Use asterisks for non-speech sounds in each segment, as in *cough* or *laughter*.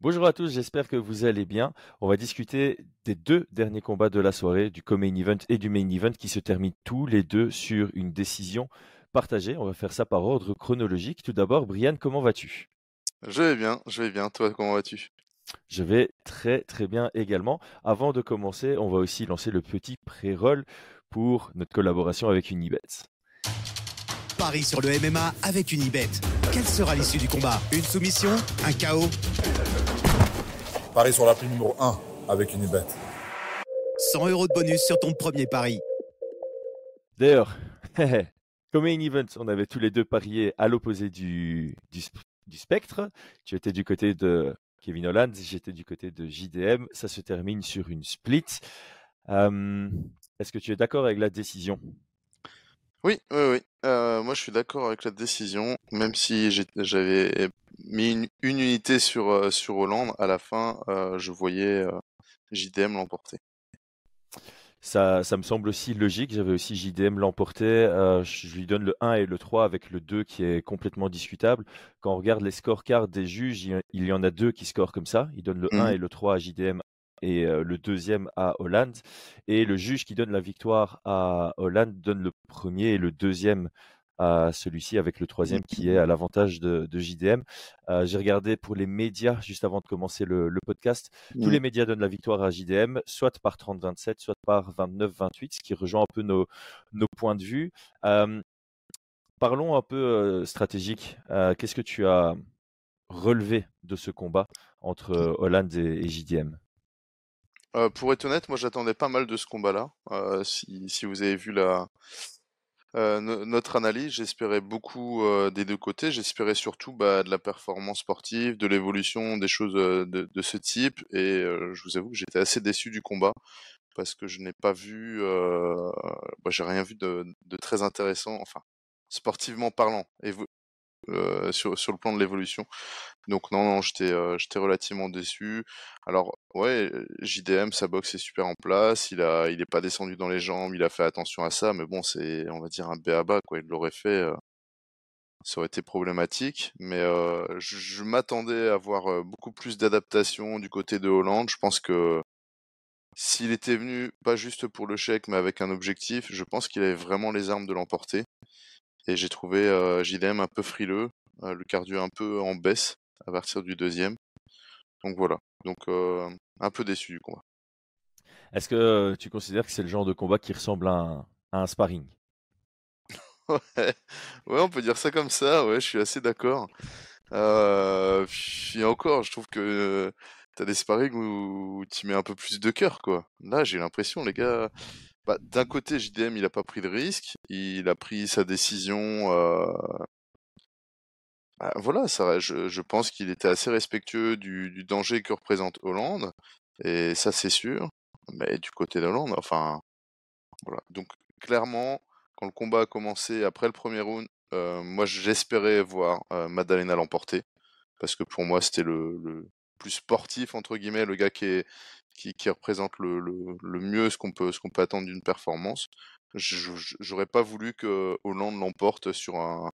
Bonjour à tous, j'espère que vous allez bien. On va discuter des deux derniers combats de la soirée, du co-main event et du main event qui se terminent tous les deux sur une décision partagée. On va faire ça par ordre chronologique. Tout d'abord, Brian, comment vas-tu? Je vais bien, je vais bien. Toi, comment vas-tu? Je vais très très bien également. Avant de commencer, on va aussi lancer le petit pré-roll pour notre collaboration avec Unibet. Paris sur le MMA avec Unibet. Quelle sera l'issue du combat? Une soumission? Un chaos? Paris sur la prime numéro 1 avec Unibet. 100 euros de bonus sur ton premier pari. D'ailleurs, *laughs* comme main event, on avait tous les deux parié à l'opposé du, du, du spectre. Tu étais du côté de Kevin Holland, j'étais du côté de JDM. Ça se termine sur une split. Euh, Est-ce que tu es d'accord avec la décision? Oui, oui, oui. Euh, moi, je suis d'accord avec la décision, même si j'ai- j'avais mis une, une unité sur, euh, sur Hollande. À la fin, euh, je voyais euh, JDM l'emporter. ça, ça me semble aussi logique. J'avais aussi JDM l'emporter. Euh, je lui donne le 1 et le 3 avec le 2 qui est complètement discutable. Quand on regarde les scorecards des juges, il y- il y en a deux qui scorent comme ça. Ils donnent le 1 Mhm. et le 3 à JDM et le deuxième à Hollande. Et le juge qui donne la victoire à Hollande donne le premier et le deuxième à celui-ci avec le troisième qui est à l'avantage de, de JDM. Euh, J'ai regardé pour les médias juste avant de commencer le, le podcast. Tous les médias donnent la victoire à JDM, soit par 30-27, soit par 29-28, ce qui rejoint un peu nos, nos points de vue. Euh, parlons un peu euh, stratégique. Qu'est-ce que tu as relevé de ce combat entre Hollande et, et JDM Euh, pour être honnête, moi, j'attendais pas mal de ce combat-là. Euh, si, si vous avez vu la, euh, no- notre analyse, j'espérais beaucoup des deux côtés. J'espérais surtout bah, de la performance sportive, de l'évolution, des choses de, ce type. Et je vous avoue que j'étais assez déçu du combat parce que je n'ai pas vu, bah, j'ai rien vu de, très intéressant, enfin, sportivement parlant, euh, sur, le plan de l'évolution. Donc non, non, j'étais euh, relativement déçu. Alors ouais, JDM, sa boxe est super en place. Il a, il est pas descendu dans les jambes. Il a fait attention à ça, mais bon, c'est, on va dire un béaba quoi. Il l'aurait fait, euh, ça aurait été problématique. Mais je, je m'attendais à voir beaucoup plus d'adaptation du côté de Hollande. Je pense que s'il était venu pas juste pour le chèque, mais avec un objectif, je pense qu'il avait vraiment les armes de l'emporter. Et j'ai trouvé euh, JDM un peu frileux, euh, le cardio un peu en baisse à partir du deuxième. Donc voilà. Donc euh, un peu déçu du combat. Est-ce que tu considères que c'est le genre de combat qui ressemble à un, à un sparring? *laughs* Ouais, ouais, on peut dire ça comme ça. Ouais, je suis assez d'accord. Euh, puis encore, je trouve que t'as des sparring où tu mets un peu plus de cœur, quoi. Là, j'ai l'impression, les gars. Bah, d'un côté, JDM, il a pas pris de risque. Il a pris sa décision. euh, bah, voilà, ça, je, pense qu'il était assez respectueux du, danger que représente Hollande. Et ça, c'est sûr. Mais du côté d'Hollande, enfin, voilà. Donc, clairement, quand le combat a commencé après le premier round, euh, moi, j'espérais voir euh, Madalena l'emporter. Parce que pour moi, c'était le plus sportif, entre guillemets, le gars qui, qui, représente le, le, mieux ce qu'on peut, ce peut attendre d'une performance. J'aurais pas voulu que Hollande l'emporte sur un,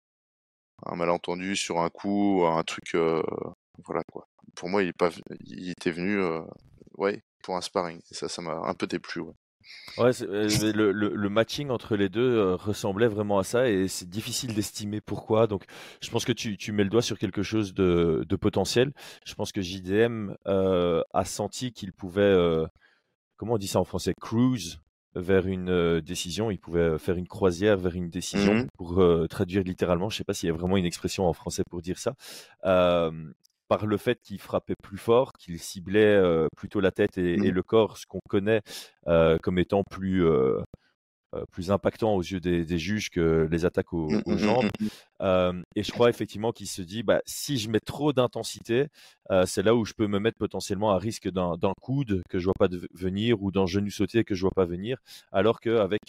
malentendu, sur un coup, un truc. euh, voilà quoi. Pour moi, il, est pas, il était venu euh, ouais, pour un sparring. Et ça, ça m'a un peu déplu. Ouais, euh, le, le- le matching entre les deux euh, ressemblait vraiment à ça et c'est difficile d'estimer pourquoi. Donc, je pense que tu, tu mets le doigt sur quelque chose de, de potentiel. Je pense que JDM euh, a senti qu'il pouvait, comment on dit ça en français, cruise vers une décision. Il pouvait faire une croisière vers une décision Mhm. pour traduire littéralement. Je sais pas s'il y a vraiment une expression en français pour dire ça. Par le fait qu'il frappait plus fort, qu'il ciblait euh, plutôt la tête et, et Mhm. le corps, ce qu'on connaît euh, comme étant plus, euh, plus impactant aux yeux des, des juges que les attaques aux, aux mhm, jambes. et je crois effectivement qu'il se dit, bah, si je mets trop d'intensité, c'est là où je peux me mettre potentiellement à risque d'un coude que je vois pas de- venir ou d'un genou sauté que je vois pas venir, alors qu'avec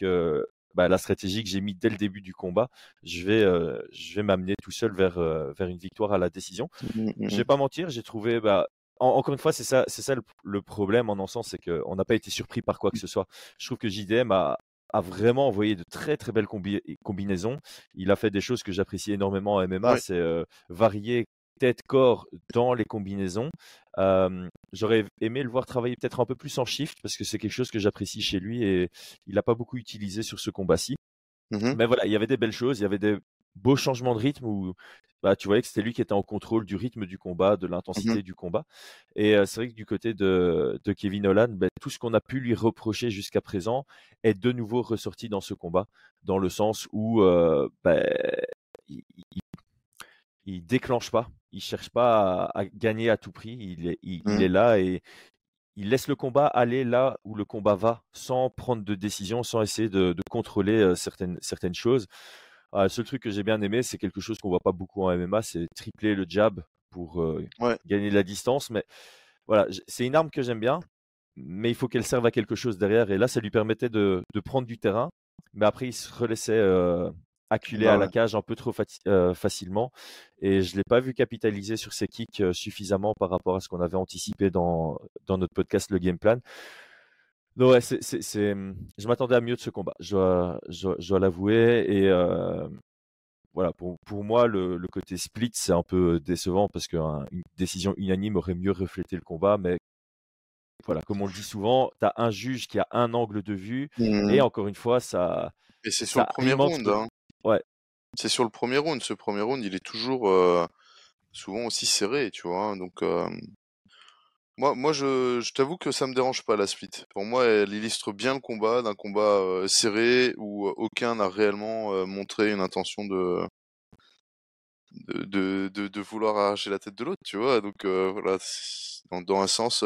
bah, la stratégie que j'ai mis dès le début du combat, je vais, euh, je vais m'amener tout seul vers, euh, vers une victoire à la décision. Mhm, mhm. Je vais pas mentir, j'ai trouvé, bah, en- encore une fois, c'est ça, c'est ça le, le problème en un sens, c'est qu'on n'a pas été surpris par quoi que ce soit. Je trouve que JDM a, a vraiment envoyé de très très belles combi- combinaisons. Il a fait des choses que j'apprécie énormément en MMA, Ouais. c'est euh, varier tête-corps dans les combinaisons. J'aurais aimé le voir travailler peut-être un peu plus en shift parce que c'est quelque chose que j'apprécie chez lui et il n'a pas beaucoup utilisé sur ce combat-ci. Mmh Mais voilà, il y avait des belles choses, il y avait des beaux changements de rythme où bah, tu voyais que c'était lui qui était en contrôle du rythme du combat, de Mmh l'intensité du combat. Et c'est vrai que du côté de, de Kevin Holland, bah, tout ce qu'on a pu lui reprocher jusqu'à présent est de nouveau ressorti dans ce combat, dans le sens où bah, il, il, déclenche pas, il cherche pas à, gagner à tout prix, il est, il, Mmh. est là et il laisse le combat aller là où le combat va, sans prendre de décision, sans essayer de, de contrôler certaines, certaines choses. Ah, le seul truc que j'ai bien aimé, c'est quelque chose qu'on voit pas beaucoup en MMA, c'est tripler le jab pour euh, Ouais. gagner de la distance. Mais voilà, c'est une arme que j'aime bien, mais il faut qu'elle serve à quelque chose derrière. Et là, ça lui permettait de, de prendre du terrain, mais après, il se relaissait euh, acculer Bah à la cage un peu trop euh, facilement. Et je l'ai pas vu capitaliser sur ses kicks euh, suffisamment par rapport à ce qu'on avait anticipé dans, dans notre podcast, le game plan. Non, ouais, c'est, c'est, c'est- je m'attendais à mieux de ce combat, je dois, je dois- je dois l'avouer. Et euh, voilà, pour, pour moi, le, le côté split, c'est un peu décevant parce qu'une décision unanime aurait mieux reflété le combat. Mais voilà, comme on le dit souvent, tu as un juge qui a un angle de vue. Mmh. Et encore une fois, ça. Et c'est sur le premier round. hein. Ouais. C'est sur le premier round. Ce premier round, il est toujours souvent aussi serré, tu vois. hein. Donc, moi, moi, je, je t'avoue que ça me dérange pas la split. Pour moi, elle illustre bien le combat d'un combat serré où aucun n'a réellement montré une intention de de, de, de, vouloir arracher la tête de l'autre, tu vois. Donc voilà, dans, un sens,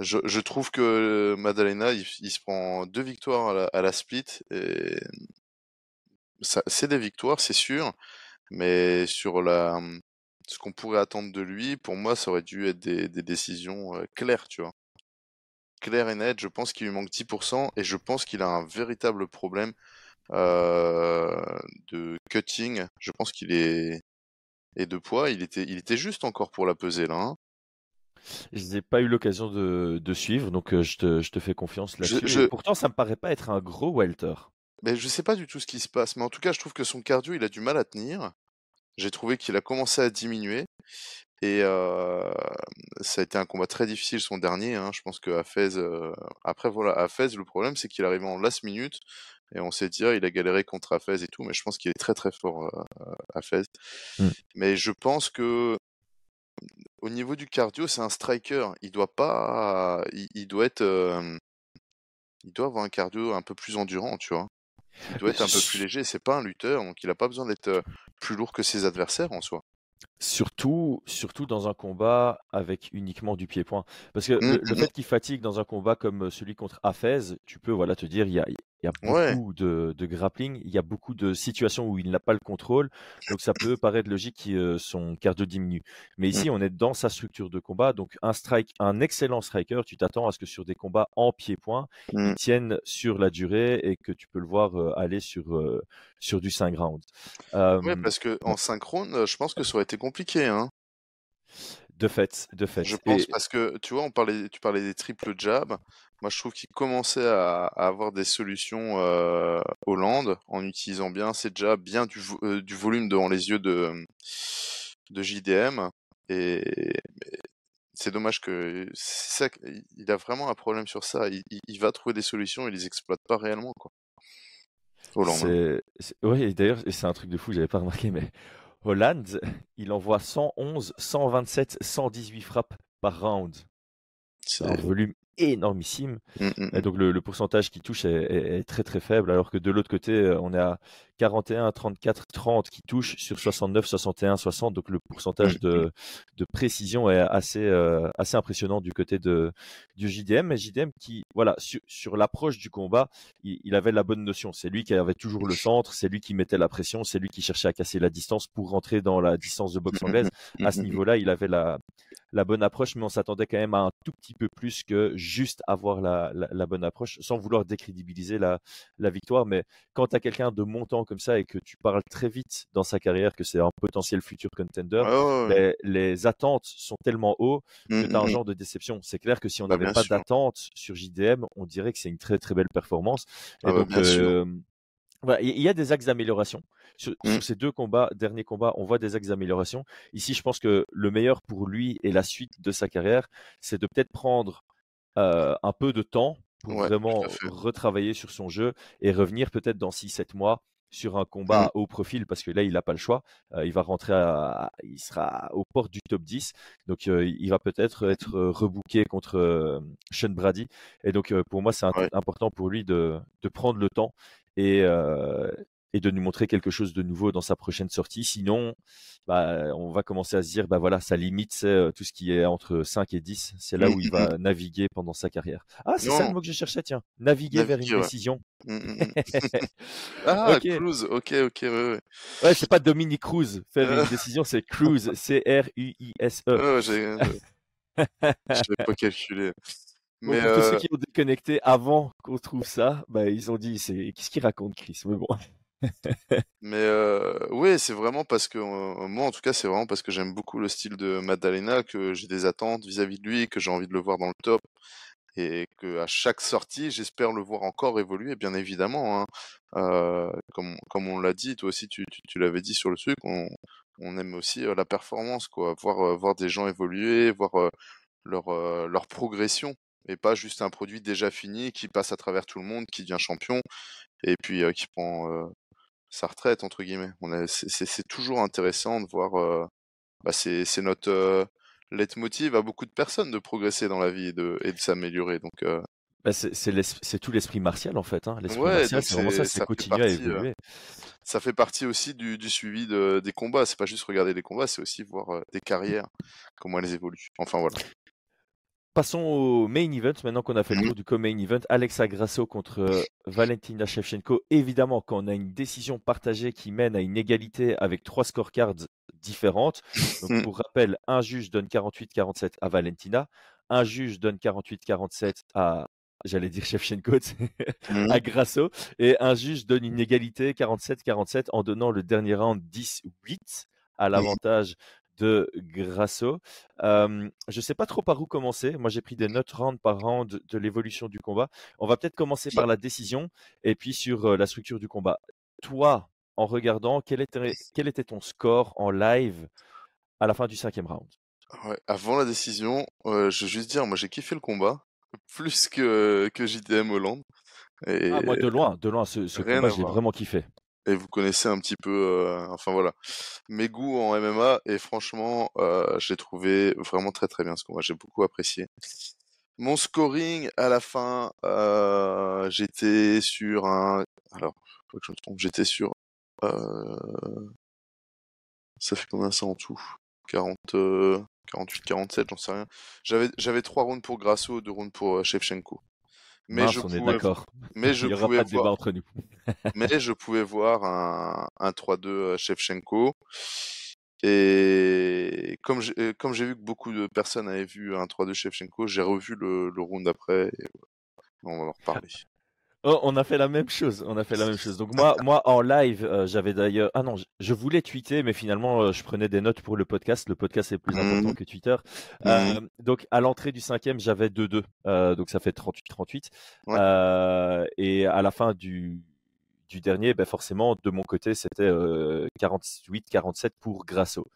je, trouve que Madalena, il, il se prend deux victoires à la, à la split et ça, c'est des victoires, c'est sûr, mais sur la ce qu'on pourrait attendre de lui, pour moi, ça aurait dû être des, des décisions euh, claires, tu vois. Claires et nettes, je pense qu'il lui manque 10% et je pense qu'il a un véritable problème euh, de cutting. Je pense qu'il est et de poids, il était il était juste encore pour la peser là. hein. Je n'ai pas eu l'occasion de, de suivre, donc je, te, je te fais confiance là-dessus. je- pourtant, ça me paraît pas être un gros welter. Mais je sais pas du tout ce qui se passe, mais en tout cas, je trouve que son cardio, il a du mal à tenir. J'ai trouvé qu'il a commencé à diminuer. Et euh, ça a été un combat très difficile son dernier. hein. Je pense que Hafez, euh, après voilà, Hafez, le problème c'est qu'il arrive en last minute et on sait dire il a galéré contre Hafez et tout, mais je pense qu'il est très très fort euh, Hafez. Mm. Mais je pense que au niveau du cardio, c'est un striker. Il doit pas, il, il doit être, il doit avoir un cardio un peu plus endurant, tu vois. Il doit être un peu plus léger. C'est pas un lutteur, donc il a pas besoin d'être euh, plus lourd que ses adversaires en soi. Surtout, surtout dans un combat avec uniquement du pied-point. Parce que le, Mm, le mm, fait qu'il fatigue dans un combat comme celui contre Hafez, tu peux voilà, te dire il y a, il y a Ouais. beaucoup de, de grappling, il y a beaucoup de situations où il n'a pas le contrôle, donc ça peut paraître logique que euh, son cardio diminue. Mais ici, on est dans sa structure de combat, donc un strike, un excellent striker, tu t'attends à ce que sur des combats en pied-point, Mm. ils tiennent sur la durée et que tu peux le voir euh, aller sur, euh, sur du 5 rounds. Euh, Ouais, parce que en synchrone, euh, je pense que ça aurait été compliqué, hein. de fait, de fait. Je pense Et- parce que tu vois, on parlait, tu parlais des triples jabs. Moi, je trouve qu'il commençait à, avoir des solutions euh, Hollande en utilisant bien ses jabs, bien du, euh, volume devant les yeux de, de JDM. Et c'est dommage que c'est ça, il a vraiment un problème sur ça. Il, va trouver des solutions, il les exploite pas réellement, quoi. Hollande. hein. C'est, c'est- oui, d'ailleurs, c'est un truc de fou, j'avais pas remarqué, mais Hollande, il envoie 111, 127, 118 frappes par round. C'est un volume énormissime. Mm, mm, Et donc le, le pourcentage qui touche est, est- est très très faible, alors que de l'autre côté, on est à 41, 34, 30 qui touchent sur 69, 61, 60. Donc le pourcentage de, de précision est assez, euh, assez impressionnant du côté de, du JDM. Mais JDM qui, voilà, sur, sur l'approche du combat, il, il avait la bonne notion. C'est lui qui avait toujours le centre, c'est lui qui mettait la pression, c'est lui qui cherchait à casser la distance pour rentrer dans la distance de boxe anglaise. À ce niveau-là, il avait la, la bonne approche, mais on s'attendait quand même à un tout petit peu plus que juste avoir la, la, la bonne approche, sans vouloir décrédibiliser la, la victoire. Mais quand tu as quelqu'un de montant comme ça et que tu parles très vite dans sa carrière que c'est un potentiel futur contender, ouais, les, les attentes sont tellement hauts Mm, que tu as un mm, genre de déception. C'est clair que si on Bah, n'avait pas d'attente sur JDM, on dirait que c'est une très très belle performance. Et Ah donc, bien il y a des axes d'amélioration. Sur, Mmh. ces deux combats, derniers combats, on voit des axes d'amélioration. Ici, je pense que le meilleur pour lui et la suite de sa carrière, c'est de peut-être prendre euh, un peu de temps pour Ouais, vraiment retravailler sur son jeu et revenir peut-être dans 6-7 mois sur un combat Mmh. haut profil parce que là il n'a pas le choix. Euh, il va rentrer, à, il sera aux portes du top 10, donc euh, il va peut-être être rebooké contre euh, Sean Brady. Et donc pour moi c'est Ouais. important pour lui de, de prendre le temps et, euh, et de nous montrer quelque chose de nouveau dans sa prochaine sortie. Sinon, bah, on va commencer à se dire, bah voilà, sa limite, c'est euh, tout ce qui est entre 5 et 10. C'est là où il va *laughs* naviguer pendant sa carrière. Ah, c'est ça le mot que je cherchais, tiens. Naviguer vers une ouais. décision. Mmh, mmh, mmh. *laughs* Ah, Ok. Cruise, ok, ok, ouais, ouais. Ouais, c'est pas Dominique Cruz. Faire Euh. une décision, c'est *laughs* Cruise. C-R-U-I-S-E. Ouais, ouais, j'ai- j'avais pas calculé. Mais pour tous ceux euh, qui ont déconnecté avant qu'on trouve ça, bah, ils ont dit, c'est qu'est-ce qu'il raconte, Chris? Mais bon. *laughs* Mais euh, ouais, c'est vraiment parce que euh, moi, en tout cas, c'est vraiment parce que j'aime beaucoup le style de Maddalena que j'ai des attentes vis-à-vis de lui, que j'ai envie de le voir dans le top et que à chaque sortie, j'espère le voir encore évoluer, bien évidemment. hein. Euh, comme comme on l'a dit, toi aussi, tu, tu, tu l'avais dit sur le truc, on, on aime aussi euh, la performance, quoi, voir euh, voir des gens évoluer, voir leur leur progression et pas juste un produit déjà fini qui passe à travers tout le monde, qui devient champion et puis euh, qui prend euh, sa retraite entre guillemets. C'est, toujours intéressant de voir. euh, bah, c'est, notre leitmotiv à beaucoup de personnes de progresser dans la vie et de, et de s'améliorer. Donc Bah, c'est tout l'esprit martial en fait. Hein. L'esprit ouais, martial, c'est vraiment ça, c'est continuer à partie. euh, évoluer. ça fait partie aussi du, du suivi de, des combats. C'est pas juste regarder les combats, c'est aussi voir des carrières, comment elles évoluent. Enfin voilà. Passons au main event, maintenant qu'on a fait le Mhm. tour du co-main event. Alexa Grasso contre euh, Valentina Shevchenko. Évidemment, quand on a une décision partagée qui mène à une égalité avec trois scorecards différentes. Donc, Mhm. pour rappel, un juge donne 48-47 à Valentina, un juge donne 48-47 à, j'allais dire Shevchenko, *laughs* Mhm. à Grasso, et un juge donne une égalité 47-47 en donnant le dernier round 10-8 à l'avantage de Grasso. Euh, je ne sais pas trop par où commencer. Moi, j'ai pris des notes round par round de l'évolution du combat. On va peut-être commencer par la décision et puis sur euh, la structure du combat. Toi, en regardant, quel était, quel était ton score en live à la fin du cinquième round? Ouais, avant la décision, euh, je veux juste dire, moi j'ai kiffé le combat *laughs* plus que que JDM Hollande. Et, ah, Moi, de loin, de loin, ce, ce combat, j'ai vraiment kiffé. Et vous connaissez un petit peu, euh, enfin voilà, mes goûts en MMA et franchement, euh, j'ai trouvé vraiment très très bien ce combat. J'ai beaucoup apprécié. Mon scoring à la fin, euh, j'étais sur un, alors, faut que je me trompe, j'étais sur, ça fait combien ça en tout? 40, euh, 48, 47, j'en sais rien. J'avais trois rounds pour Grasso, deux rounds pour Shevchenko. Mais Mince, je on est pouvais, d'accord. mais je Il n'y aura pouvais pas de débat voir, entre nous. *laughs* mais je pouvais voir un, un 3-2 euh, Shevchenko. Et comme j'ai, euh, comme j'ai vu que beaucoup de personnes avaient vu un 3-2 Shevchenko, j'ai revu le, le round après et on va en reparler. Oh, on a fait la même chose. On a fait la même chose. Donc moi, moi en live, euh, j'avais d'ailleurs. Ah non, je, je voulais tweeter, mais finalement, euh, je prenais des notes pour le podcast. Le podcast est plus important Mhm. que Twitter. Mhm. Euh, donc à l'entrée du cinquième, j'avais 2-2. Euh, donc ça fait 38-38. Ouais. Euh, et à la fin du du dernier, ben forcément, de mon côté, c'était euh, 48-47 pour Grasso.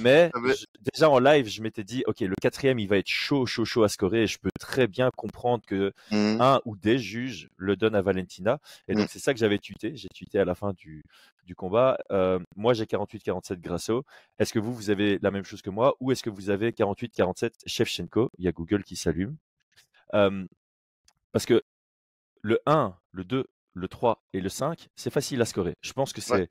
Mais Ah, je- déjà en live, je m'étais dit, ok, le quatrième, il va être chaud, chaud, chaud à scorer. Et je peux très bien comprendre que Mhm. un ou des juges le donnent à Valentina. Et donc, Mm. c'est ça que j'avais tweeté. J'ai tweeté à la fin du, du combat. Euh, moi, j'ai 48-47 Grasso. Est-ce que vous, vous avez la même chose que moi ou est-ce que vous avez 48-47 Shevchenko? Il y a Google qui s'allume. Euh, parce que le 1, le 2, le 3 et le 5, c'est facile à scorer. Je pense que c'est Ouais.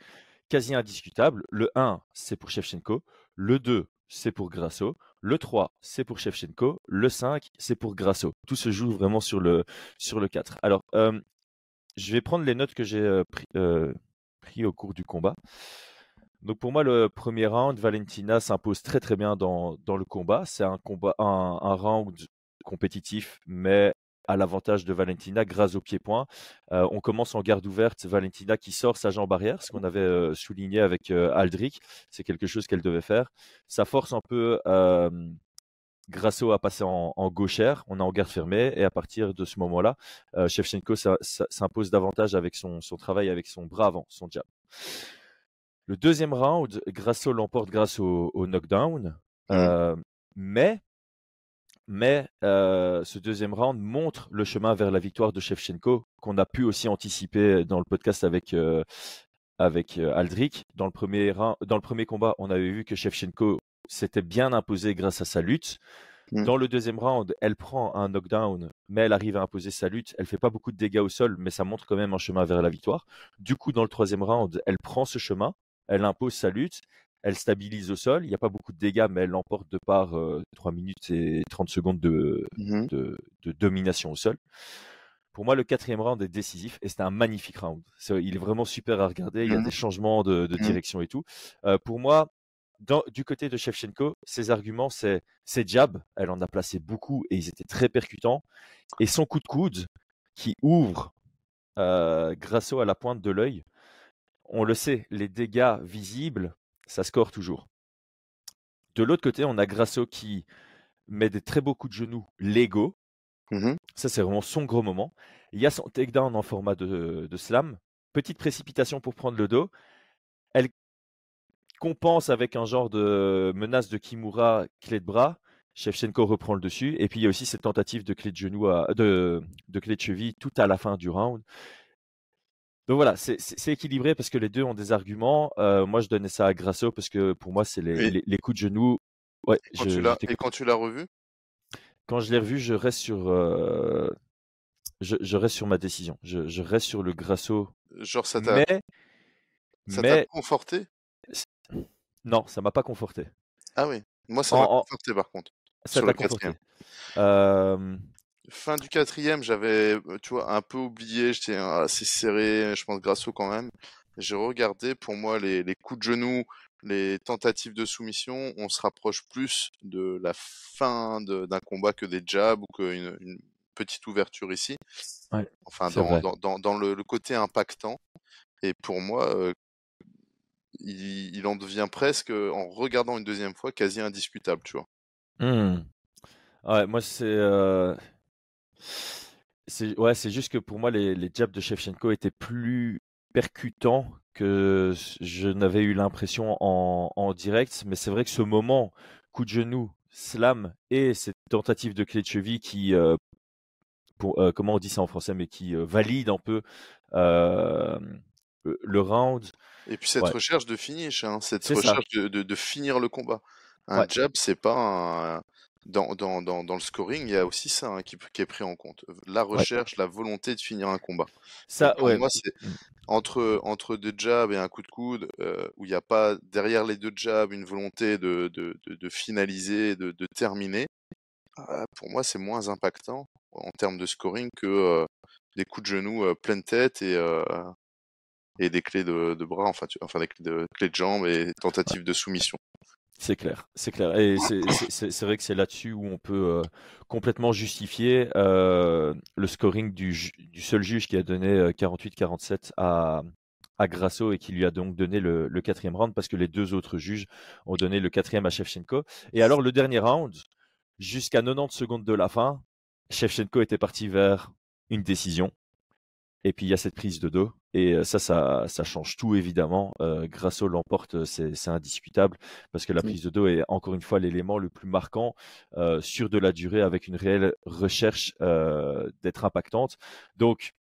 quasi indiscutable. Le 1, c'est pour Shevchenko. Le 2, c'est pour Grasso. Le 3, c'est pour Shevchenko. Le 5, c'est pour Grasso. Tout se joue vraiment sur le, sur le 4. Alors, euh, je vais prendre les notes que j'ai euh, pris, euh, pris au cours du combat. Donc pour moi, le premier round, Valentina s'impose très très bien dans, dans le combat. C'est un combat, un, un round compétitif, mais à l'avantage de Valentina grâce au pied-point. Euh, on commence en garde ouverte, Valentina qui sort sa jambe arrière, ce qu'on avait euh, souligné avec euh, Aldric. C'est quelque chose qu'elle devait faire. Ça force un peu Grasso a passé en, en, gauchère, on est en garde fermée, et à partir de ce moment-là, euh, Shevchenko s'impose davantage avec son, son, travail, avec son bras avant, son jab. Le deuxième round, Grasso l'emporte grâce au, au knockdown, mmh. euh, mais, mais euh, ce deuxième round montre le chemin vers la victoire de Shevchenko, qu'on a pu aussi anticiper dans le podcast avec, euh, avec euh, Aldric. Dans le, premier dans le premier combat, on avait vu que Shevchenko s'était bien imposé grâce à sa lutte. Mmh. Dans le deuxième round, elle prend un knockdown, mais elle arrive à imposer sa lutte. Elle fait pas beaucoup de dégâts au sol, mais ça montre quand même un chemin vers la victoire. Du coup, dans le troisième round, elle prend ce chemin, elle impose sa lutte, elle stabilise au sol. Il n'y a pas beaucoup de dégâts, mais elle l'emporte de par euh, 3 minutes et 30 secondes de, mmh. de, de, domination au sol. Pour moi, le quatrième round est décisif et c'était un magnifique round. il est vraiment super à regarder. Il y a Mmh. des changements de, de Mmh. direction et tout. Euh, pour moi, dans, du côté de Shevchenko, ses arguments, c'est ses jabs. Elle en a placé beaucoup et ils étaient très percutants. Et son coup de coude qui ouvre euh, Grasso à la pointe de l'œil. On le sait, les dégâts visibles, ça score toujours. De l'autre côté, on a Grasso qui met des très beaux coups de genoux légaux. Mmh. Ça, c'est vraiment son gros moment. Il y a son takedown en format de, de slam. Petite précipitation pour prendre le dos. Elle compense avec un genre de menace de Kimura, clé de bras. Shevchenko reprend le dessus. Et puis il y a aussi cette tentative de clé de genou, à, de, de clé de cheville tout à la fin du round. Donc voilà, c'est équilibré parce que les deux ont des arguments. Euh, moi, je donnais ça à Grasso parce que pour moi, c'est les, Et- les, les coups de genou. Ouais, Et quand je- tu l'as- j'étais- et quand tu l'as revu? Quand je l'ai revu, je reste sur, euh, je, je reste sur ma décision. Je, je reste sur le Grasso. Genre, ça t'a Mais, ça t'a mais conforté? non, ça m'a pas conforté. Ah oui. Moi, ça m'a en- conforté par contre. Ça t'a conforté. Euh, Fin du quatrième, j'avais, euh, tu vois, un peu oublié. J'étais assez serré, je pense, Grasso quand même. J'ai regardé, pour moi, les, les coups de genoux, les tentatives de soumission, on se rapproche plus de la fin d'un combat que des jabs ou qu'une une petite ouverture ici. Ouais, enfin, dans, vrai. dans, dans, dans le, le côté impactant. Et pour moi, euh, il, il en devient presque, en regardant une deuxième fois, quasi indiscutable, tu vois. hmm. Ouais, moi, c'est. euh, c'est ouais, c'est juste que pour moi, les, les jabs de Shevchenko étaient plus percutants que je n'avais eu l'impression en, en direct. Mais c'est vrai que ce moment, coup de genou, slam et cette tentative de clé de cheville qui, euh, pour, euh, comment on dit ça en français, mais qui euh, valide un peu euh, le, round. Et puis cette Ouais. recherche de finish, hein, cette recherche de, de, de finir le combat. Un Ouais. jab, c'est pas un... Dans, dans, dans, dans le scoring, il y a aussi ça hein, qui, qui est pris en compte. La recherche, la volonté de finir un combat. Ça, Donc, pour ouais. moi, c'est entre, entre deux jabs et un coup de coude, euh, où il n'y a pas derrière les deux jabs une volonté de, de, de, de finaliser, de, de terminer. euh, pour moi, c'est moins impactant en termes de scoring que euh, des coups de genoux pleine tête et, et des clés de, de bras, enfin, tu- enfin des clés de, clés de jambes et tentatives de soumission. C'est clair, c'est clair. Et c'est- c'est vrai que c'est là-dessus où on peut euh, complètement justifier euh, le scoring du, ju- du seul juge qui a donné euh, 48-47 à, à Grasso et qui lui a donc donné le, le quatrième round parce que les deux autres juges ont donné le quatrième à Shevchenko. Et alors le dernier round, jusqu'à 90 secondes de la fin, Shevchenko était parti vers une décision. Et puis il y a cette prise de dos. Et ça, ça, ça change tout évidemment. Euh, Grasso l'emporte, c'est indiscutable parce que la Mm. prise de dos est encore une fois l'élément le plus marquant euh, sur de la durée avec une réelle recherche euh, d'être impactante. Donc,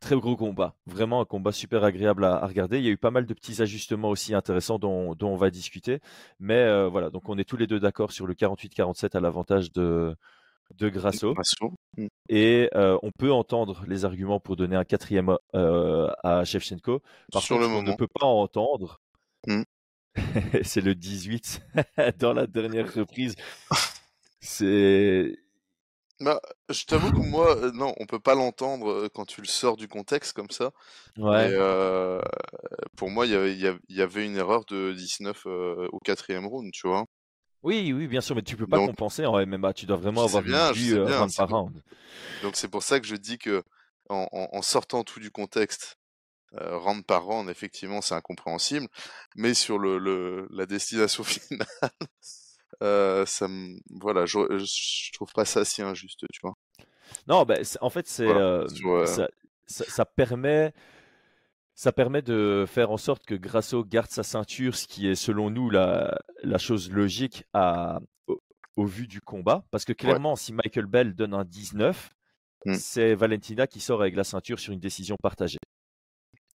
très gros combat, vraiment un combat super agréable à, à regarder. Il y a eu pas mal de petits ajustements aussi intéressants dont, dont on va discuter. Mais euh, voilà, donc on est tous les deux d'accord sur le 48-47 à l'avantage de, de Grasso. Grasso. Mm. Et euh, on peut entendre les arguments pour donner un quatrième euh, à Shevchenko. Par Sur contre, le qu'on ne peut pas entendre, Mm. *laughs* c'est le 18 *laughs* dans la dernière reprise. C'est Bah, je t'avoue que moi, euh, non, on peut pas l'entendre quand tu le sors du contexte comme ça. ouais, pour moi, il y y avait- il y avait une erreur de 19 euh, au quatrième round, tu vois. Oui, oui, bien sûr, mais tu peux pas Donc- compenser en MMA. Tu dois vraiment avoir bien, sais euh, bien, round par round. Donc c'est pour ça que je dis que en, en- en sortant tout du contexte, euh, round par round, effectivement, c'est incompréhensible. Mais sur le, le- la destination *laughs* finale, ça me, voilà, je, je trouve pas ça si injuste, tu vois. Non, bah, en fait, c'est ça, ça, permet ça permet de faire en sorte que Grasso garde sa ceinture, ce qui est selon nous la, la chose logique à, au, vu du combat. Parce que clairement, si Michael Bell donne un 19, mmh. c'est Valentina qui sort avec la ceinture sur une décision partagée.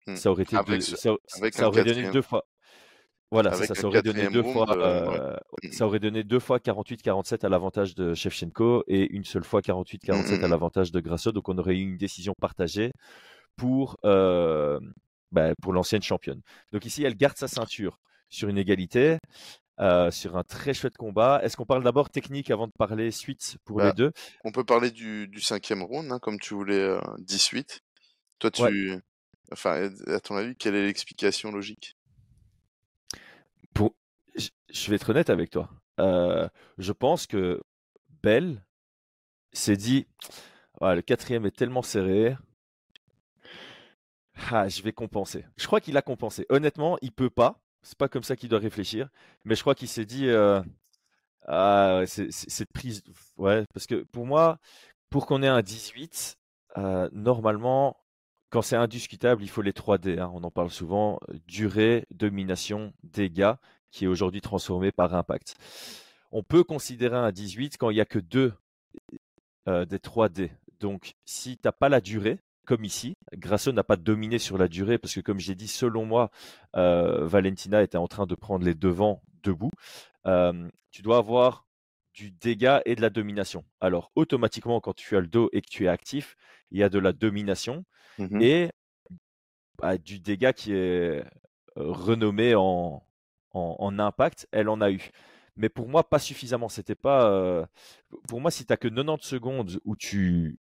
Mmh. Ça aurait été ça, aurait donné deux fois. Voilà, ça, ça, aurait donné deux fois, euh, ça aurait donné deux fois 48-47 à l'avantage de Shevchenko et une seule fois 48-47 à l'avantage de Grasso. Donc on aurait eu une décision partagée pour euh, bah, pour l'ancienne championne. Donc ici, elle garde sa ceinture sur une égalité, euh, sur un très chouette combat. Est-ce qu'on parle d'abord technique avant de parler suite pour les bah, deux? On peut parler du, cinquième round, hein, comme tu voulais, 18. Euh, Toi, tu... Enfin, à ton avis, quelle est l'explication logique? Pour... Je vais être honnête avec toi. Euh, je pense que Bell s'est dit, le quatrième est tellement serré, ah, je vais compenser. Je crois qu'il a compensé. Honnêtement, il peut pas. C'est pas comme ça qu'il doit réfléchir. Mais je crois qu'il s'est dit, euh, ah, cette prise, ouais, parce que pour moi, pour qu'on ait un 18, euh, normalement, quand c'est indiscutable, il faut les 3D. Hein. on en parle souvent durée, domination, dégâts, qui est aujourd'hui transformé par impact. On peut considérer un 18 quand il n'y a que deux euh, des 3D. Donc, si tu n'as pas la durée, comme ici. Grasso n'a pas dominé sur la durée parce que, comme j'ai dit, selon moi, euh, Valentina était en train de prendre les devants debout. Euh, tu dois avoir du dégât et de la domination. Alors, automatiquement, quand tu as le dos et que tu es actif, il y a de la domination mmh et bah, du dégât qui est euh, renommé en, en, impact. Elle en a eu mais pour moi pas suffisamment. C'était pas pour moi si tu que 90 secondes où tu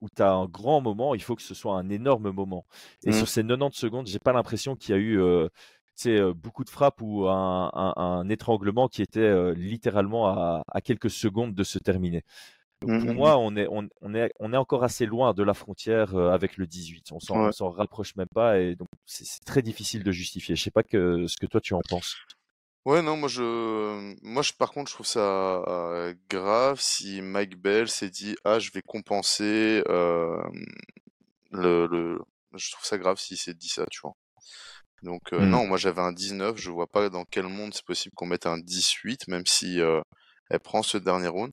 où tu as un grand moment, il faut que ce soit un énorme moment. Et sur mmh. ces 90 secondes, j'ai pas l'impression qu'il y a eu euh, beaucoup de frappes ou un, étranglement qui était littéralement à, quelques secondes de se terminer. Donc pour mmh, moi, on est, on, est, on est encore assez loin de la frontière avec le 18. On s'en s'en rapproche même pas et donc c'est très difficile de justifier. Je sais pas que, ce que toi tu en penses. Ouais, non, moi je, moi je, par contre, je trouve ça euh, grave si Mike Bell s'est dit, ah, je vais compenser euh, le, le, je trouve ça grave s'il s'est dit ça, tu vois. Donc euh, non, mmh. moi j'avais un 19, je vois pas dans quel monde c'est possible qu'on mette un 18, même si elle prend ce dernier round.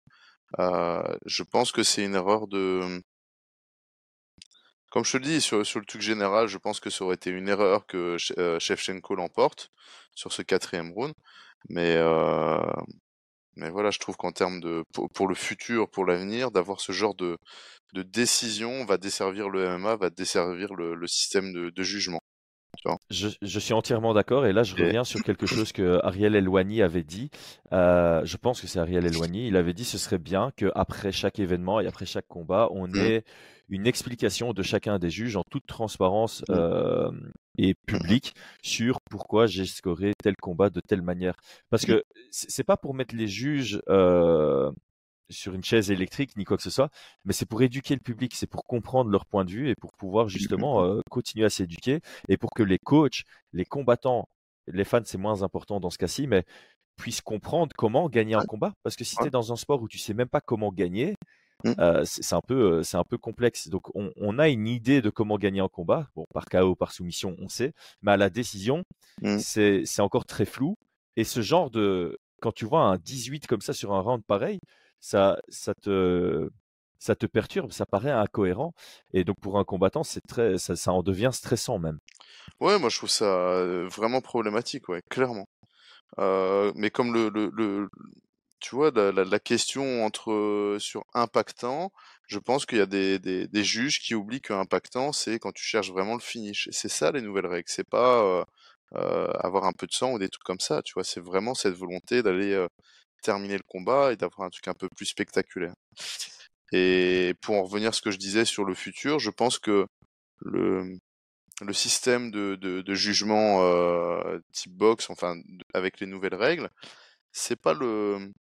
je pense que c'est une erreur de, comme je te le dis, sur, le truc général, je pense que ça aurait été une erreur que euh, l'emporte sur ce quatrième round. Mais, euh, mais voilà, je trouve qu'en termes de. Pour, le futur, pour l'avenir, d'avoir ce genre de, de décision va desservir le MMA, va desservir le, système de jugement. Je, suis entièrement d'accord et là je reviens sur quelque chose que Ariel Elwani avait dit. Euh, je pense que c'est Ariel Elwani. Il avait dit ce serait bien qu'après chaque événement et après chaque combat, on mmh. ait une explication de chacun des juges en toute transparence mmh. euh, et publique sur pourquoi j'ai scoré tel combat de telle manière. Parce que c'est pas pour mettre les juges euh, sur une chaise électrique ni quoi que ce soit, mais c'est pour éduquer le public, c'est pour comprendre leur point de vue et pour pouvoir justement euh, continuer à s'éduquer et pour que les coachs, les combattants, les fans c'est moins important dans ce cas-ci, mais puissent comprendre comment gagner un combat. Parce que si tu es dans un sport où tu sais même pas comment gagner, mmh. euh, c'est un peu euh, c'est un peu complexe. Donc on, a une idée de comment gagner un combat, bon par KO, par soumission, on sait, mais à la décision, mmh. c'est encore très flou. Et ce genre de quand tu vois un 18 comme ça sur un round pareil, ça, te, ça te perturbe, ça paraît incohérent. Et donc pour un combattant, c'est très, ça, en devient stressant même. Ouais, moi je trouve ça vraiment problématique, ouais, clairement. Mais comme le, le, tu vois, la, question entre sur impactant, je pense qu'il y a des, des, juges qui oublient que impactant, c'est quand tu cherches vraiment le finish. Et c'est ça les nouvelles règles. C'est pas avoir un peu de sang ou des trucs comme ça. Tu vois, c'est vraiment cette volonté d'aller terminer le combat et d'avoir un truc un peu plus spectaculaire. Et pour en revenir à ce que je disais sur le futur, je pense que le, système de, jugement euh, type box, enfin avec les nouvelles règles, c'est pas le,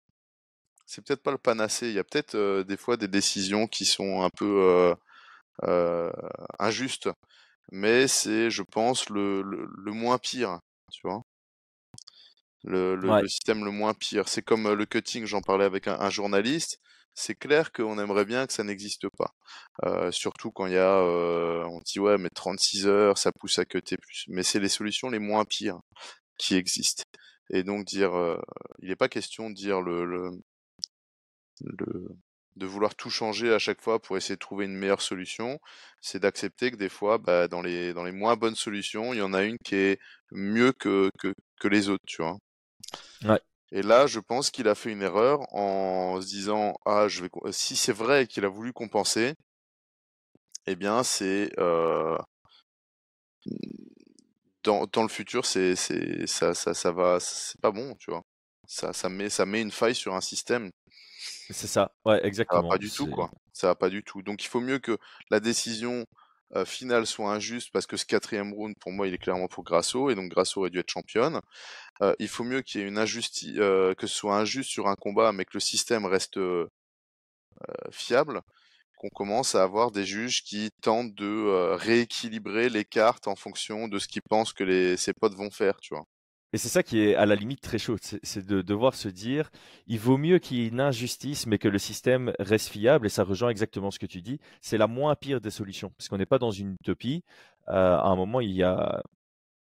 c'est peut-être pas le panacée. Il y a peut-être euh, des fois des décisions qui sont un peu euh, injustes, mais c'est, je pense, le, le, moins pire, tu vois. Le, le- Ouais. le système le moins pire. C'est comme le cutting, j'en parlais avec un, un journaliste. C'est clair qu'on aimerait bien que ça n'existe pas. Euh, surtout quand il y a, euh, on dit ouais, mais 36 heures, ça pousse à cutter plus. Mais c'est les solutions les moins pires qui existent. Et donc dire, euh, il n'est pas question de dire le, le, le- de vouloir tout changer à chaque fois pour essayer de trouver une meilleure solution. C'est d'accepter que des fois, bah, dans les dans les moins bonnes solutions, il y en a une qui est mieux que que, que les autres, tu vois? Ouais. Et là, je pense qu'il a fait une erreur en se disant ah je vais si c'est vrai qu'il a voulu compenser, eh bien c'est euh, dans, dans le futur c'est c'est ça ça ça va c'est pas bon, tu vois. Ça ça met ça met une faille sur un système C'est ça. Ouais, ça va exactement. pas du tout, quoi. Ça va pas du tout. Donc il faut mieux que la décision euh, finale soit injuste parce que ce quatrième round, pour moi, il est clairement pour Grasso et donc Grasso aurait dû être championne. Euh, il faut mieux qu'il y ait une injustice, que ce soit injuste sur un combat, mais que le système reste euh, fiable. Qu'on commence à avoir des juges qui tentent de euh, rééquilibrer les cartes en fonction de ce qu'ils pensent que les, ses potes vont faire, tu vois. Et c'est ça qui est à la limite très chaud, c'est de devoir se dire, il vaut mieux qu'il y ait une injustice, mais que le système reste fiable, et ça rejoint exactement ce que tu dis, c'est la moins pire des solutions, parce qu'on n'est pas dans une utopie, Euh, à un moment, il y a,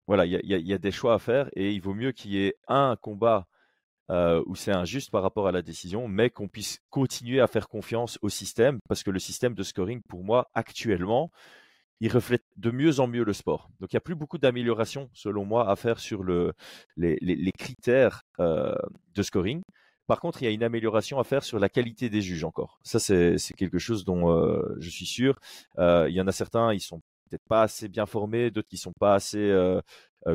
voilà, il y a- il y a des choix à faire, et il vaut mieux qu'il y ait un combat euh, où c'est injuste par rapport à la décision, mais qu'on puisse continuer à faire confiance au système, parce que le système de scoring, pour moi, actuellement, il reflète de mieux en mieux le sport. Donc il n'y a plus beaucoup d'améliorations, selon moi, à faire sur le, les, les- critères euh, de scoring. Par contre, il y a une amélioration à faire sur la qualité des juges encore. Ça, c'est quelque chose dont euh, je suis sûr. Euh, il y en a certains, ils sont peut-être pas assez bien formés, d'autres qui sont pas assez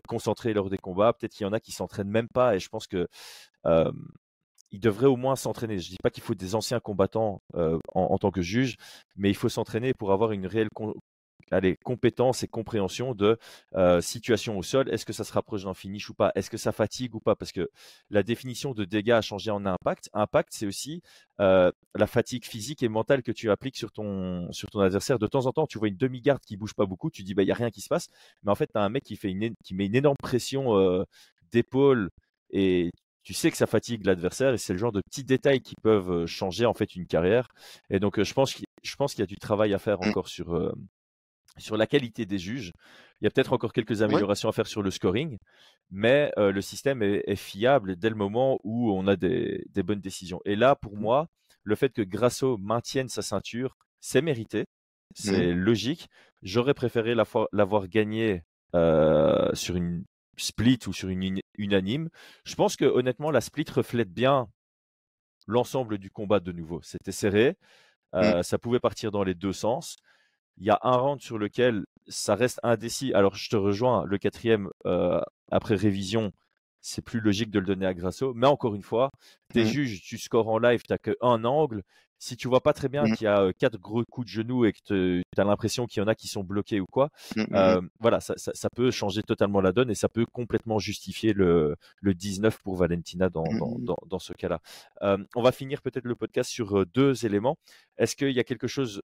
concentrés lors des combats. Peut-être qu'il y en a qui s'entraînent même pas. Et je pense que ils devraient au moins s'entraîner. Je dis pas qu'il faut des anciens combattants en, en tant que juge, mais il faut s'entraîner pour avoir une réelle allez, compétence et compréhension de euh, situation au sol. Est-ce que ça se rapproche d'un finish ou pas? Est-ce que ça fatigue ou pas? Parce que la définition de dégâts a changé en impact. Impact, c'est aussi euh, la fatigue physique et mentale que tu appliques sur ton, sur ton adversaire. De temps en temps, tu vois une demi-garde qui bouge pas beaucoup, tu dis, bah, il n'y a rien qui se passe. Mais en fait, tu as un mec qui, fait une, qui met une énorme pression euh, d'épaule et tu sais que ça fatigue l'adversaire et c'est le genre de petits détails qui peuvent changer en fait une carrière. Et donc, je pense qu'il je pense qu'il y a du travail à faire Mm. encore sur, euh, sur la qualité des juges. Il y a peut-être encore quelques améliorations à faire sur le scoring, mais euh, le système est, est fiable dès le moment où on a des, des bonnes décisions. Et là, pour moi, le fait que Grasso maintienne sa ceinture, c'est mérité, c'est logique. J'aurais préféré l'avoir gagné euh, sur une split ou sur une unanime. Je pense que honnêtement, la split reflète bien l'ensemble du combat de nouveau. C'était serré, euh, ça pouvait partir dans les deux sens. Il y a un round sur lequel ça reste indécis. Alors, je te rejoins, le quatrième, euh, après révision, c'est plus logique de le donner à Grasso. Mais encore une fois, tes Mhm. juges, tu scores en live, tu n'as qu'un angle. Si tu vois pas très bien Mhm. qu'il y a euh, quatre gros coups de genoux et que tu as l'impression qu'il y en a qui sont bloqués ou quoi, Mm, mm, euh, voilà, ça, ça- ça peut changer totalement la donne et ça peut complètement justifier le, le 19 pour Valentina dans, dans, dans, dans ce cas-là. Euh, on va finir peut-être le podcast sur deux éléments. Est-ce qu'il y a quelque chose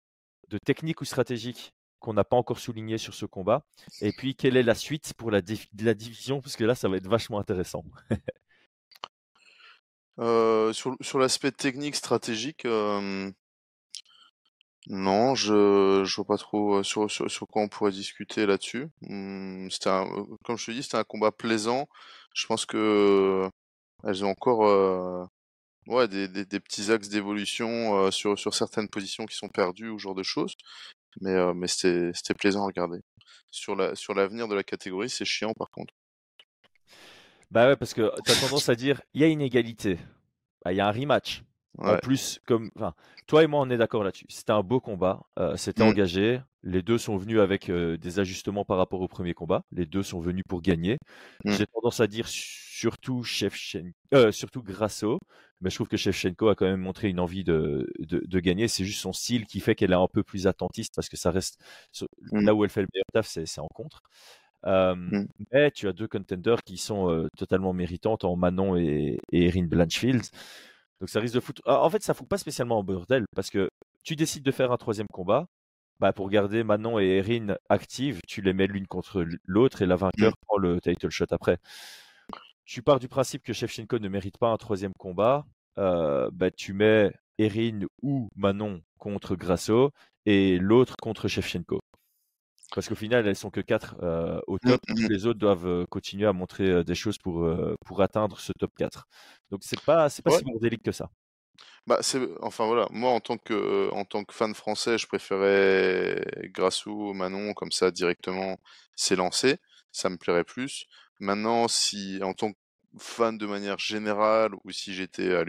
de technique ou stratégique qu'on n'a pas encore souligné sur ce combat Et puis, quelle est la suite pour la, division Parce que là, ça va être vachement intéressant. *laughs* Euh, sur l'aspect technique stratégique, euh, non, je je vois pas trop euh, sur, quoi on pourrait discuter là-dessus. Hum, comme je te dis, c'était un combat plaisant. Je pense que elles ont encore ouais, des, des, petits axes d'évolution euh, sur, sur certaines positions qui sont perdues ou ce genre de choses. Mais, euh, mais c'était c'était plaisant à regarder. Sur la sur l'avenir de la catégorie, c'est chiant par contre. Bah ouais, parce que tu as tendance à dire il y a une égalité. Bah, Il y a un rematch. En plus, comme, enfin, toi et moi, on est d'accord là-dessus. C'était un beau combat. euh, C'était Mm. engagé. Les deux sont venus avec euh, des ajustements par rapport au premier combat. Les deux sont venus pour gagner. Mm. J'ai tendance à dire surtout euh, surtout Grasso. Mais je trouve que Shevchenko a quand même montré une envie de, de, de gagner. C'est juste son style qui fait qu'elle est un peu plus attentiste parce que ça reste Mm. là où elle fait le meilleur taf, c'est c'est en contre. Euh, Mm. Mais tu as deux contenders qui sont euh, totalement méritantes en Manon et, et Erin Blanchfield. Donc ça risque de foutre. Ah, En fait, ça fout pas spécialement en bordel parce que tu décides de faire un troisième combat. Bah, pour garder Manon et Erin actives, tu les mets l'une contre l'autre et la vainqueur prend le title shot après. tu pars du principe que Shevchenko ne mérite pas un troisième combat, bah, tu mets Erin ou Manon contre Grasso et l'autre contre Shevchenko. Parce qu'au final, elles sont que quatre au top. Mmh, mmh. Les autres doivent continuer à montrer des choses pour, pour atteindre ce top 4. Donc c'est pas c'est pas si bordélique que ça. Bah, c'est enfin voilà, moi en tant que en tant que fan français, je préférais Grasso, Manon comme ça directement, lancé, ça me plairait plus. Maintenant, si en tant que fan de manière générale ou si j'étais à,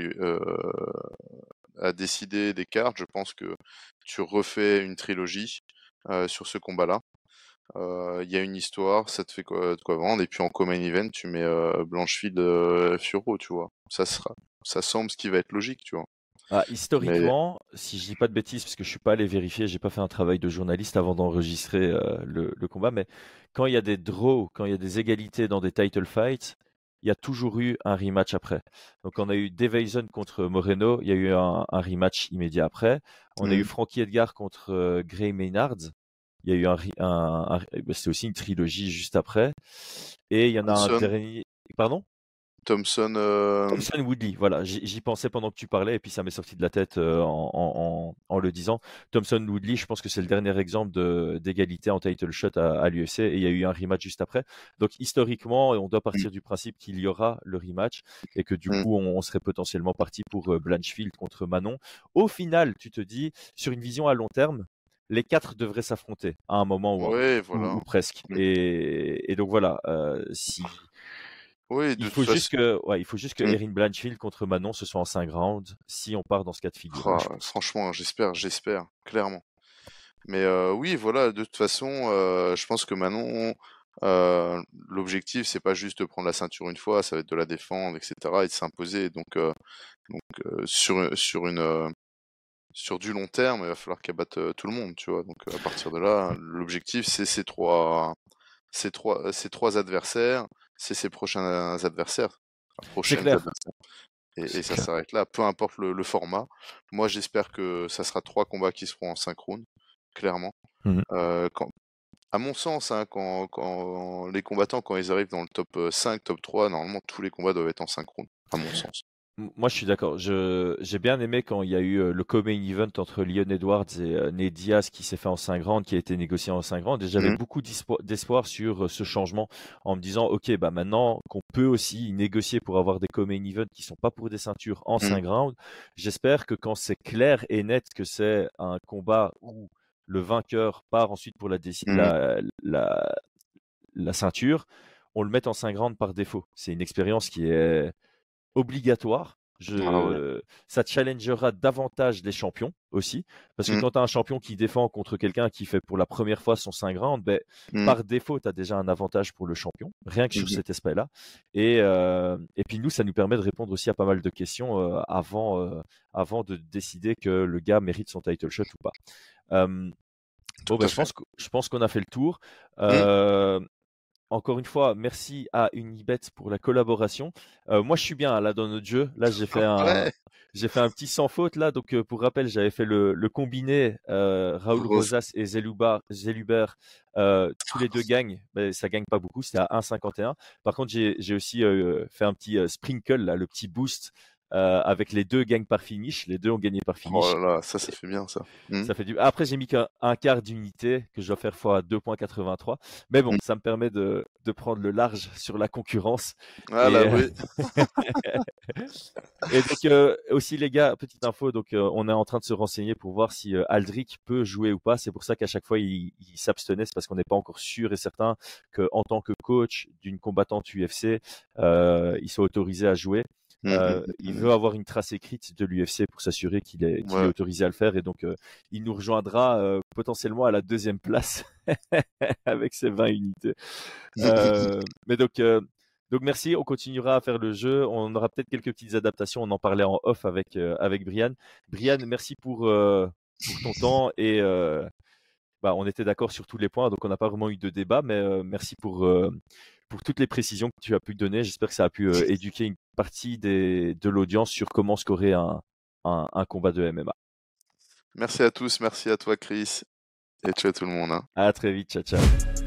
à décider des cartes, je pense que tu refais une trilogie sur ce combat-là. Il y a une histoire, ça te fait quoi, de quoi vendre, et puis en common event, tu mets Blanchefield Furo, tu vois. Ça sera, ça semble ce qui va être logique, tu vois. Ah, historiquement, si je dis pas de bêtises, parce que je suis pas allé vérifier, j'ai pas fait un travail de journaliste avant d'enregistrer le, le, combat, mais quand il y a des draws, quand il y a des égalités dans des title fights, il y a toujours eu un rematch après. Donc on a eu Devaison contre Moreno, il y a eu un, rematch immédiat après. On a eu mmh. Frankie Edgar contre euh, Gray Maynard. Il y a eu un, un, bah, c'était aussi une trilogie juste après. Et il y en a un dernier. Pardon? Thompson. Euh, Thompson Woodley, voilà, j'y pensais pendant que tu parlais et puis ça m'est sorti de la tête euh, en, le disant. Thompson Woodley, je pense que c'est le dernier exemple d'égalité en title shot à, l'UFC et il y a eu un rematch juste après. Donc historiquement, on doit partir mm. du principe qu'il y aura le rematch et que du mm. coup, on, serait potentiellement parti pour euh, Blanchfield contre Manon. Au final, tu te dis, sur une vision à long terme, les quatre devraient s'affronter à un moment ou, presque. Mm. Et, donc voilà, si oui, il faut juste que, ouais, il faut juste que mmh. Erin Blanchfield contre Manon ce soit en 5 rounds si on part dans ce cas de figure. Ah, franchement, j'espère, j'espère, clairement. Mais euh, oui, voilà, de toute façon, euh, je pense que Manon, euh, l'objectif, c'est pas juste de prendre la ceinture une fois, ça va être de la défendre, etc., et de s'imposer. Donc, euh, donc euh, sur, sur une sur du long terme, il va falloir qu'elle batte tout le monde, tu vois? Donc à partir de là, l'objectif, c'est ces trois, ces trois, ces trois adversaires c'est ses prochains adversaires. Et, ça s'arrête là, peu importe le, format. Moi, j'espère que ça sera trois combats qui seront en synchrone, clairement. Mmh euh, quand, à mon sens, hein, quand, quand, les combattants, quand ils arrivent dans le top 5, top 3, normalement, tous les combats doivent être en synchrone, à mon sens. Moi, je suis d'accord. J'ai bien aimé quand il y a eu euh, le co-main event entre Leon Edwards et euh, Ned Diaz qui s'est fait en 5 rounds, qui a été négocié en 5 rounds. Et j'avais mmh. beaucoup d'espoir sur euh, ce changement en me disant, OK, bah maintenant qu'on peut aussi négocier pour avoir des co-main events qui sont pas pour des ceintures en 5 mmh. rounds, j'espère que quand c'est clair et net que c'est un combat où le vainqueur part ensuite pour la, mmh. la, la, la ceinture, on le met en 5 rounds par défaut. C'est une expérience qui est obligatoire. Je, ah Ça challengera davantage les champions aussi. Parce que mmh. quand tu as un champion qui défend contre quelqu'un qui fait pour la première fois son 5 rounds, ben, mmh. par défaut, tu as déjà un avantage pour le champion, rien que sur mmh cet aspect-là. Et, et puis nous, ça nous permet de répondre aussi à pas mal de questions avant, avant de décider que le gars mérite son title shot ou pas. bon, ben, je pense qu'on a fait le tour. Encore une fois, merci à Unibet pour la collaboration. Euh, moi, je suis bien là dans notre jeu. Là, j'ai fait un, j'ai fait un petit sans faute là. Donc, euh, pour rappel, j'avais fait le, combiné euh, Raoul Rosas et Zeluba, Zeluber. tous les deux gagnent. Mais ça gagne pas beaucoup. C'était à 1,51. Par contre, j'ai aussi fait un petit sprinkle là, le petit boost euh, avec les deux gagnent par finish. Les deux ont gagné par finish. Oh là là, ça, ça fait bien ça. Hmm. Ça fait du... Après, j'ai mis qu'un quart d'unité que je dois faire fois 2.83. Mais bon, hmm. ça me permet de, de, prendre le large sur la concurrence. Ah là, oui. *laughs* et donc, euh, aussi, les gars, petite info, donc euh, on est en train de se renseigner pour voir si Aldric peut jouer ou pas. C'est pour ça qu'à chaque fois, il, il s'abstenait. C'est parce qu'on n'est pas encore sûr et certain qu'en tant que coach d'une combattante UFC, il soit autorisé à jouer. Mmh, euh, mmh, il mmh. veut avoir une trace écrite de l'UFC pour s'assurer qu'il est, est, autorisé à le faire et donc euh, il nous rejoindra euh, potentiellement à la deuxième place *laughs* avec ses 20 unités. mais donc, donc merci, on continuera à faire le jeu. On aura peut-être quelques petites adaptations. On en parlait en off avec avec Brian. Brian, merci pour, pour ton temps et bah, on était d'accord sur tous les points, donc on n'a pas vraiment eu de débat, mais merci pour pour toutes les précisions que tu as pu donner. J'espère que ça a pu euh, éduquer une partie des, de l'audience sur comment scorer un, un, un, combat de MMA. Merci à tous, merci à toi Chris et ciao tout le monde. Hein. À très vite, ciao ciao.